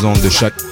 de choc.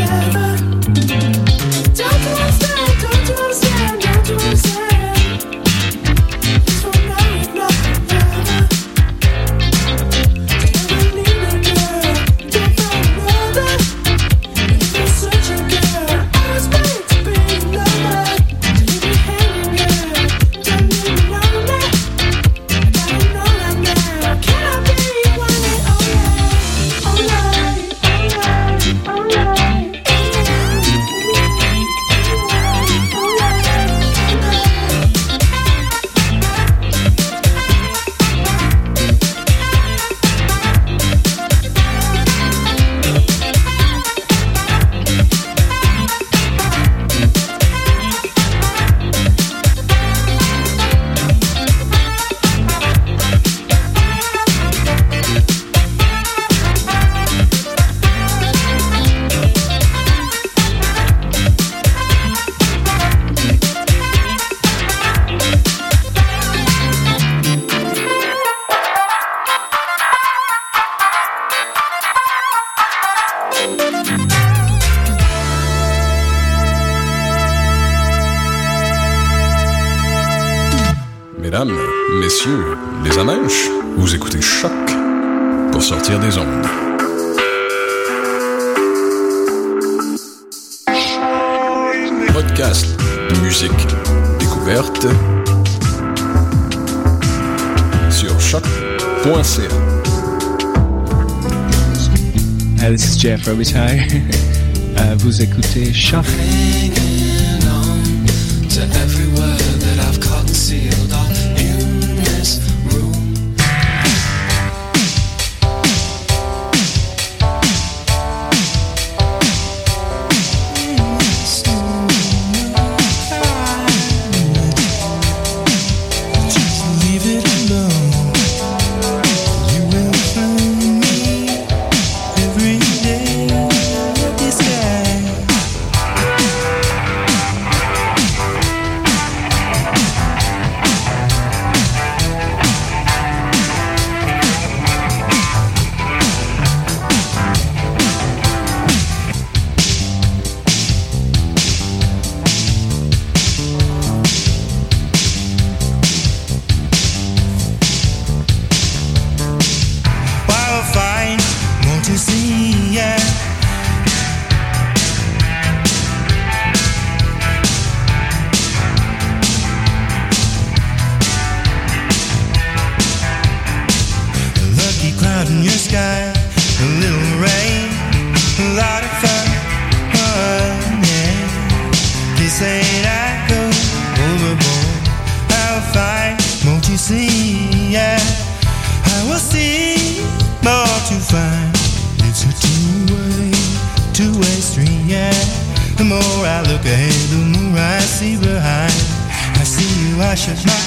just Service High sky, a little rain, a lot of fun. Oh, yeah. They say I go overboard. I'll find, won't you see. Yeah, I will see more to find. It's a two-way, two-way street. Yeah, the more I look ahead, the more I see behind. I see you, I should.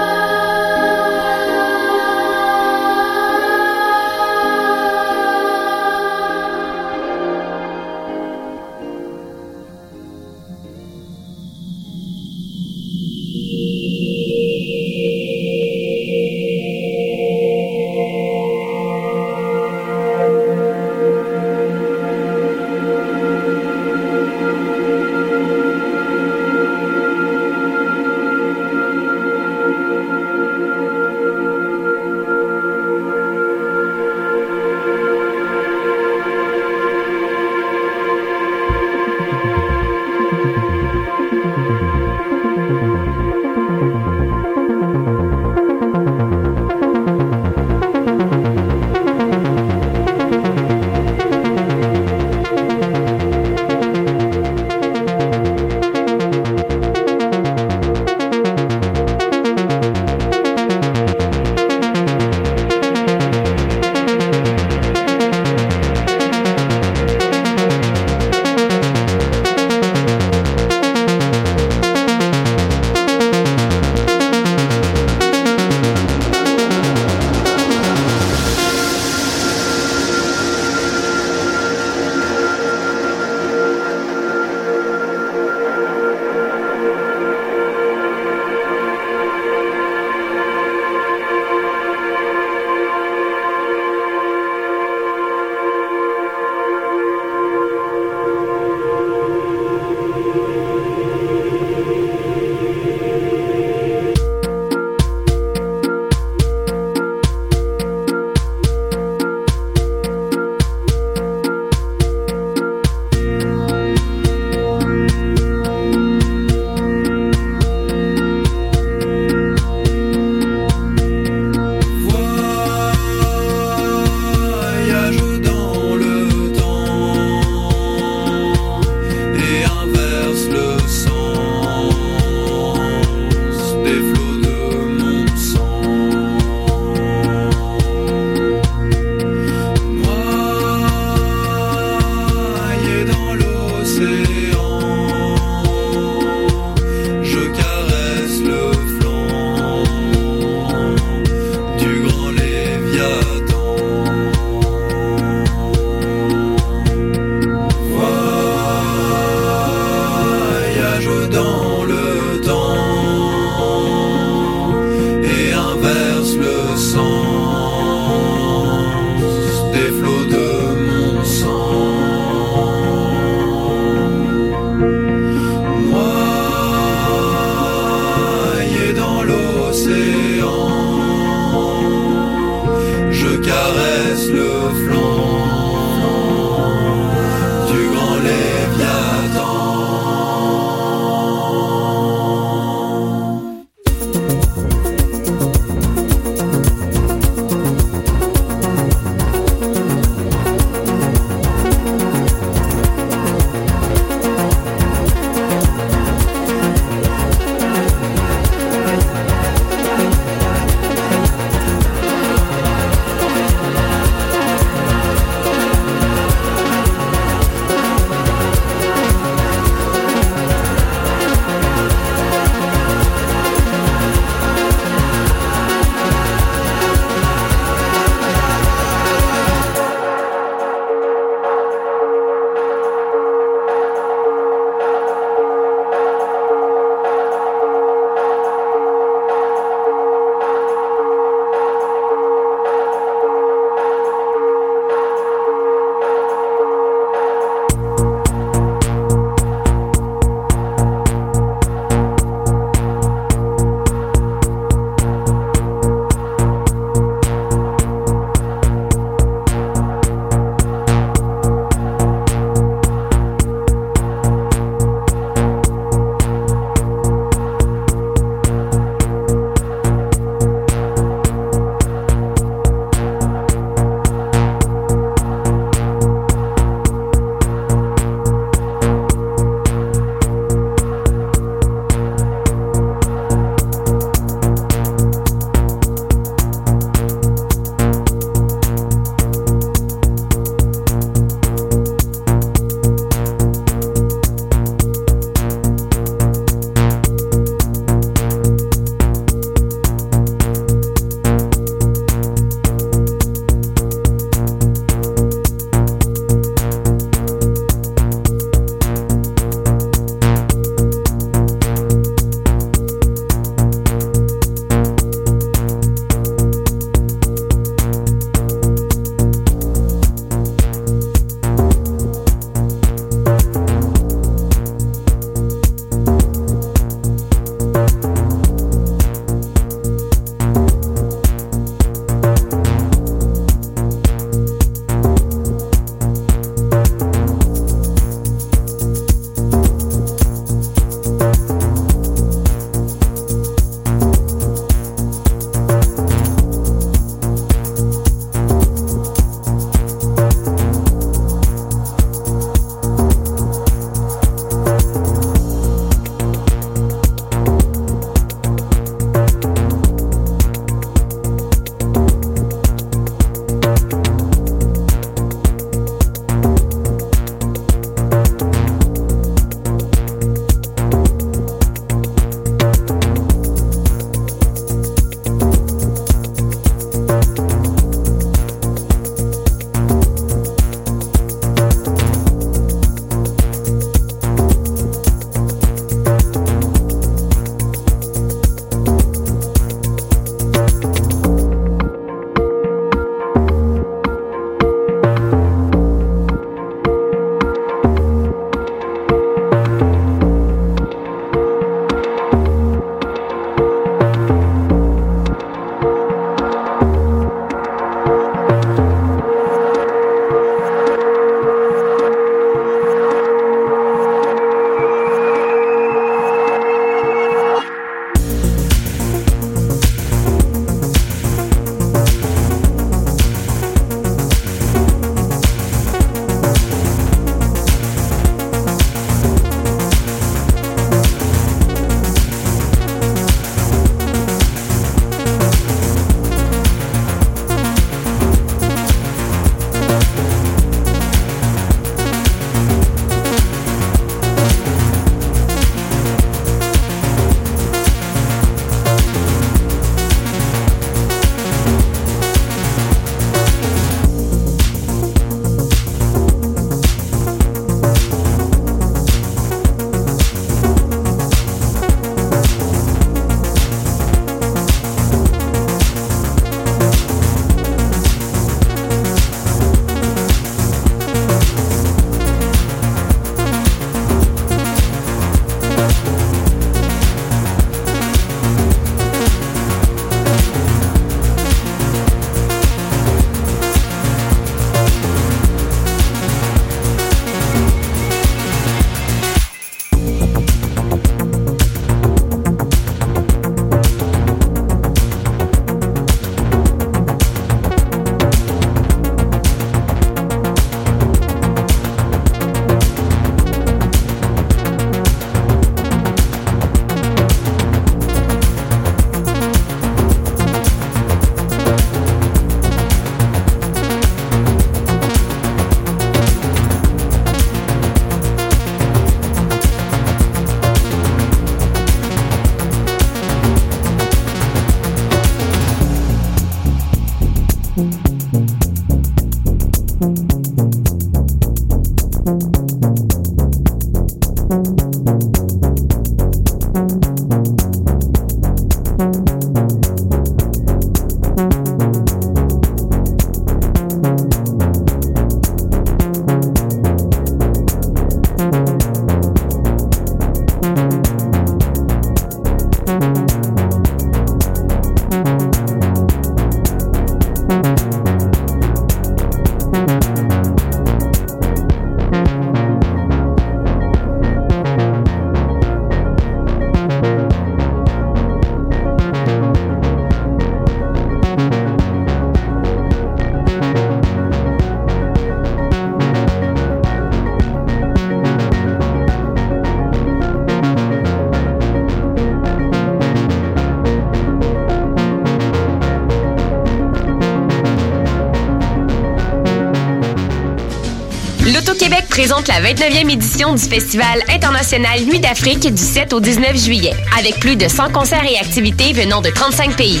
Présente la 29e édition du Festival international Nuit d'Afrique du 7 au 19 juillet, avec plus de 100 concerts et activités venant de 35 pays.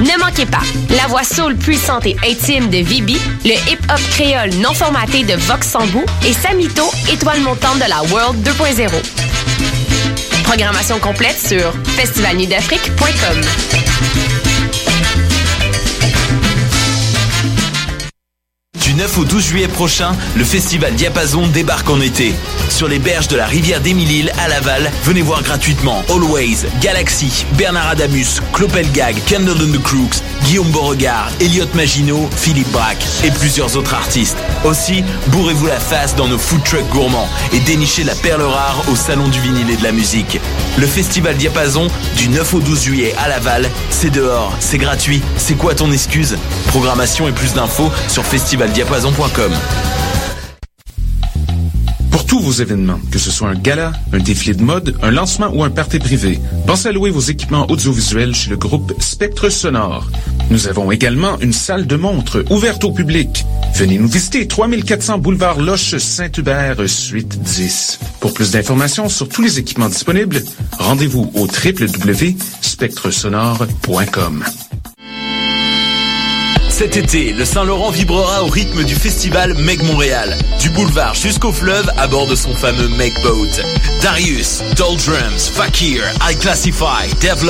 Ne manquez pas la voix soul puissante et intime de Vibi, le hip-hop créole non formaté de Vox Sambou et Samito, étoile montante de la World 2.0. Programmation complète sur festivalnuitdafrique.com. au 12 juillet prochain, le festival Diapason débarque en été. Sur les berges de la rivière d'Émile-Île à Laval, venez voir gratuitement Always, Galaxy, Bernard Adamus, Clopelgag, Candle and the Crooks, Guillaume Beauregard, Elliot Maginot, Philippe Braque et plusieurs autres artistes. Aussi, bourrez-vous la face dans nos food trucks gourmands et dénichez la perle rare au Salon du vinyle et de la musique. Le festival Diapason, du 9 au 12 juillet à Laval, c'est dehors, c'est gratuit, c'est quoi ton excuse? Programmation et plus d'infos sur festivaldiapason.com. Pour tous vos événements, que ce soit un gala, un défilé de mode, un lancement ou un party privé, pensez à louer vos équipements audiovisuels chez le groupe Spectre Sonore. Nous avons également une salle de montre ouverte au public. Venez nous visiter 3400 boulevard Loche Saint-Hubert, suite 10. Pour plus d'informations sur tous les équipements disponibles, rendez-vous au www.spectresonore.com. Cet été, le Saint-Laurent vibrera au rythme du festival Meg Montréal. Du boulevard jusqu'au fleuve à bord de son fameux Meg Boat. Darius, Doldrums, Fakir, I Classify, Devlin,